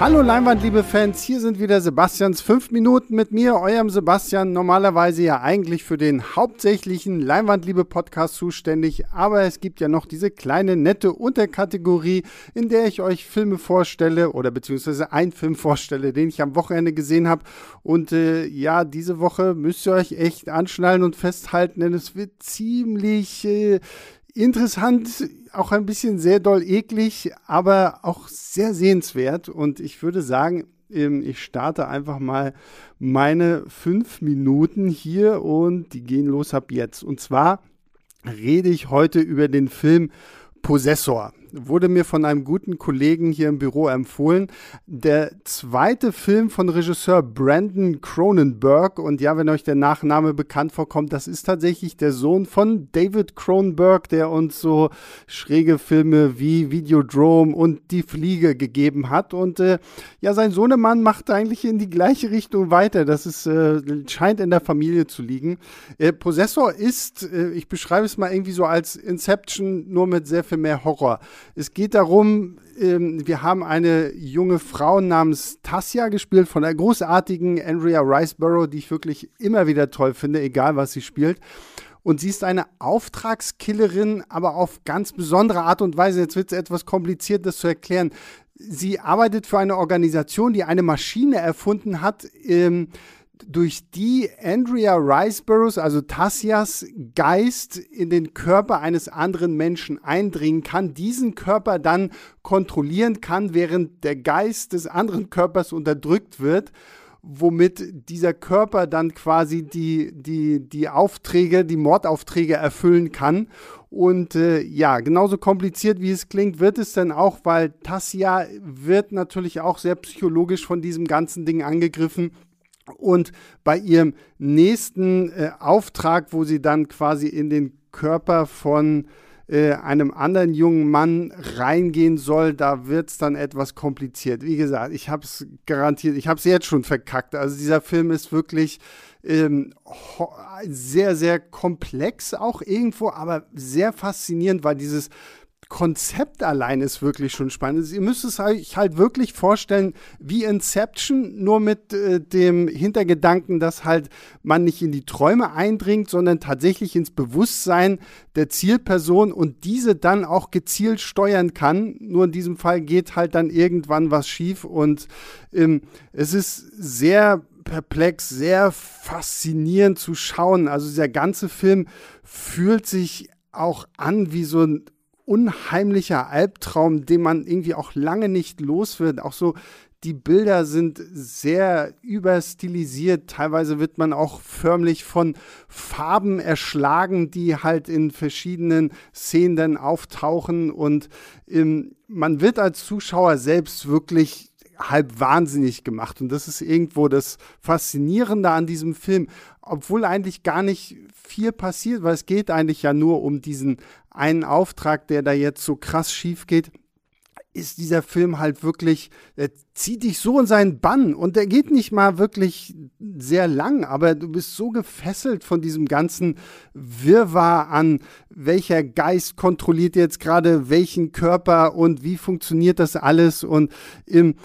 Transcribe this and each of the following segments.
Hallo Leinwand, liebe Fans, hier sind wieder Sebastians 5 Minuten mit mir, eurem Sebastian, normalerweise ja eigentlich für den hauptsächlichen Leinwandliebe Podcast zuständig, aber es gibt ja noch diese kleine nette Unterkategorie, in der ich euch Filme vorstelle oder beziehungsweise einen Film vorstelle, den ich am Wochenende gesehen habe. Und äh, ja, diese Woche müsst ihr euch echt anschnallen und festhalten, denn es wird ziemlich äh, interessant, auch ein bisschen sehr doll eklig, aber auch sehr sehenswert. Und ich würde sagen, ähm, ich starte einfach mal meine fünf Minuten hier und die gehen los ab jetzt. Und zwar rede ich heute über den Film Possessor wurde mir von einem guten Kollegen hier im Büro empfohlen. Der zweite Film von Regisseur Brandon Cronenberg. Und ja, wenn euch der Nachname bekannt vorkommt, das ist tatsächlich der Sohn von David Cronenberg, der uns so schräge Filme wie Videodrome und Die Fliege gegeben hat. Und äh, ja, sein Sohnemann macht eigentlich in die gleiche Richtung weiter. Das ist, äh, scheint in der Familie zu liegen. Äh, Possessor ist, äh, ich beschreibe es mal irgendwie so als Inception, nur mit sehr viel mehr Horror. Es geht darum, ähm, wir haben eine junge Frau namens Tassia gespielt von der großartigen Andrea Riceborough, die ich wirklich immer wieder toll finde, egal was sie spielt. Und sie ist eine Auftragskillerin, aber auf ganz besondere Art und Weise. Jetzt wird es etwas kompliziert, das zu erklären. Sie arbeitet für eine Organisation, die eine Maschine erfunden hat, ähm, durch die Andrea Riceburrows, also Tassias Geist in den Körper eines anderen Menschen eindringen kann, diesen Körper dann kontrollieren kann, während der Geist des anderen Körpers unterdrückt wird, womit dieser Körper dann quasi die, die, die Aufträge, die Mordaufträge erfüllen kann. Und äh, ja, genauso kompliziert wie es klingt, wird es dann auch, weil Tassia wird natürlich auch sehr psychologisch von diesem ganzen Ding angegriffen und bei ihrem nächsten äh, Auftrag, wo sie dann quasi in den Körper von äh, einem anderen jungen Mann reingehen soll, da wird es dann etwas kompliziert. Wie gesagt, ich habe es garantiert, ich habe es jetzt schon verkackt. Also dieser Film ist wirklich ähm, sehr, sehr komplex auch irgendwo, aber sehr faszinierend, weil dieses Konzept allein ist wirklich schon spannend. Also ihr müsst es euch halt wirklich vorstellen wie Inception, nur mit äh, dem Hintergedanken, dass halt man nicht in die Träume eindringt, sondern tatsächlich ins Bewusstsein der Zielperson und diese dann auch gezielt steuern kann. Nur in diesem Fall geht halt dann irgendwann was schief und ähm, es ist sehr perplex, sehr faszinierend zu schauen. Also dieser ganze Film fühlt sich auch an wie so ein unheimlicher Albtraum, den man irgendwie auch lange nicht los wird. Auch so die Bilder sind sehr überstilisiert. Teilweise wird man auch förmlich von Farben erschlagen, die halt in verschiedenen Szenen dann auftauchen. Und ähm, man wird als Zuschauer selbst wirklich halb wahnsinnig gemacht. Und das ist irgendwo das Faszinierende an diesem Film, obwohl eigentlich gar nicht viel passiert, weil es geht eigentlich ja nur um diesen einen Auftrag, der da jetzt so krass schief geht ist dieser Film halt wirklich, er zieht dich so in seinen Bann und der geht nicht mal wirklich sehr lang, aber du bist so gefesselt von diesem ganzen Wirrwarr an, welcher Geist kontrolliert jetzt gerade welchen Körper und wie funktioniert das alles und im,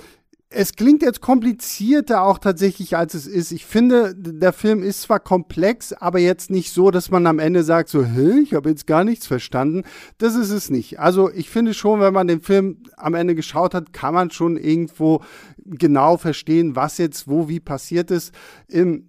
es klingt jetzt komplizierter auch tatsächlich, als es ist. Ich finde, der Film ist zwar komplex, aber jetzt nicht so, dass man am Ende sagt, so, hä, ich habe jetzt gar nichts verstanden. Das ist es nicht. Also ich finde schon, wenn man den Film am Ende geschaut hat, kann man schon irgendwo genau verstehen, was jetzt wo wie passiert ist.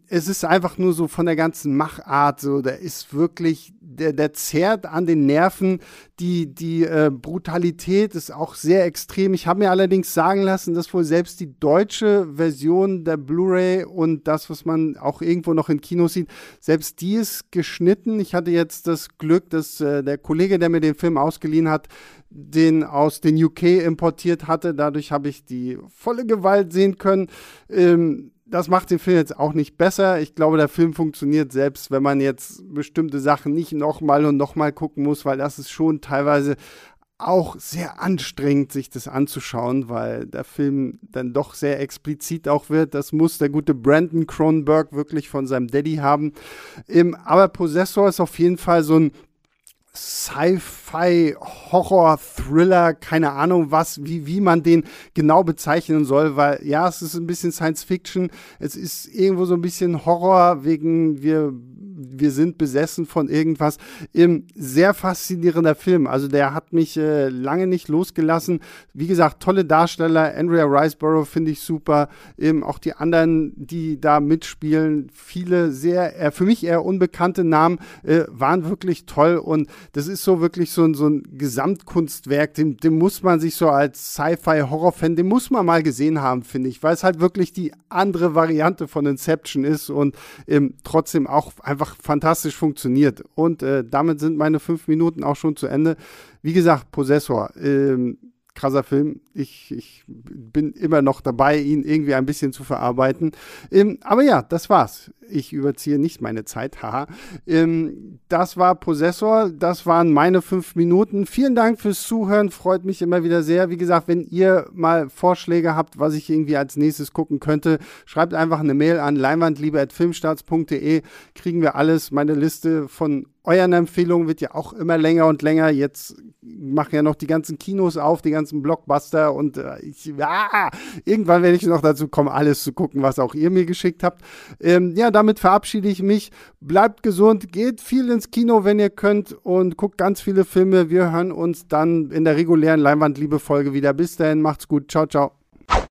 Es ist einfach nur so von der ganzen Machart so, der ist wirklich, der, der zerrt an den Nerven. Die, die äh, Brutalität ist auch sehr extrem. Ich habe mir allerdings sagen lassen, dass wohl selbst die deutsche Version der Blu-ray und das, was man auch irgendwo noch in Kinos sieht, selbst die ist geschnitten. Ich hatte jetzt das Glück, dass äh, der Kollege, der mir den Film ausgeliehen hat, den aus den UK importiert hatte. Dadurch habe ich die volle Gewalt sehen können. Ähm, das macht den Film jetzt auch nicht besser. Ich glaube, der Film funktioniert selbst, wenn man jetzt bestimmte Sachen nicht nochmal und nochmal gucken muss, weil das ist schon teilweise auch sehr anstrengend, sich das anzuschauen, weil der Film dann doch sehr explizit auch wird. Das muss der gute Brandon Cronenberg wirklich von seinem Daddy haben. Aber Possessor ist auf jeden Fall so ein Sci-Fi, Horror, Thriller, keine Ahnung was, wie, wie man den genau bezeichnen soll, weil ja, es ist ein bisschen Science Fiction, es ist irgendwo so ein bisschen Horror, wegen wir wir sind besessen von irgendwas. Ähm, sehr faszinierender Film. Also der hat mich äh, lange nicht losgelassen. Wie gesagt, tolle Darsteller. Andrea Riceborough finde ich super. Ähm, auch die anderen, die da mitspielen, viele sehr, äh, für mich eher unbekannte Namen, äh, waren wirklich toll. Und das ist so wirklich so, so ein Gesamtkunstwerk. Den, den muss man sich so als Sci-Fi-Horror-Fan, den muss man mal gesehen haben, finde ich, weil es halt wirklich die andere Variante von Inception ist und ähm, trotzdem auch einfach einfach fantastisch funktioniert. Und äh, damit sind meine fünf Minuten auch schon zu Ende. Wie gesagt, Possessor. Ähm, krasser Film. Ich, ich bin immer noch dabei, ihn irgendwie ein bisschen zu verarbeiten. Ähm, aber ja, das war's. Ich überziehe nicht meine Zeit, haha. Ähm, das war Possessor, das waren meine fünf Minuten. Vielen Dank fürs Zuhören, freut mich immer wieder sehr. Wie gesagt, wenn ihr mal Vorschläge habt, was ich irgendwie als nächstes gucken könnte, schreibt einfach eine Mail an leinwandliebe.filmstarts.de, kriegen wir alles. Meine Liste von euren Empfehlungen wird ja auch immer länger und länger. Jetzt machen ja noch die ganzen Kinos auf, die ganzen Blockbuster und äh, ich, ah, irgendwann werde ich noch dazu kommen, alles zu gucken, was auch ihr mir geschickt habt. Ähm, ja, damit verabschiede ich mich. Bleibt gesund, geht viel ins Kino, wenn ihr könnt und guckt ganz viele Filme. Wir hören uns dann in der regulären Leinwandliebe-Folge wieder. Bis dahin, macht's gut. Ciao, ciao.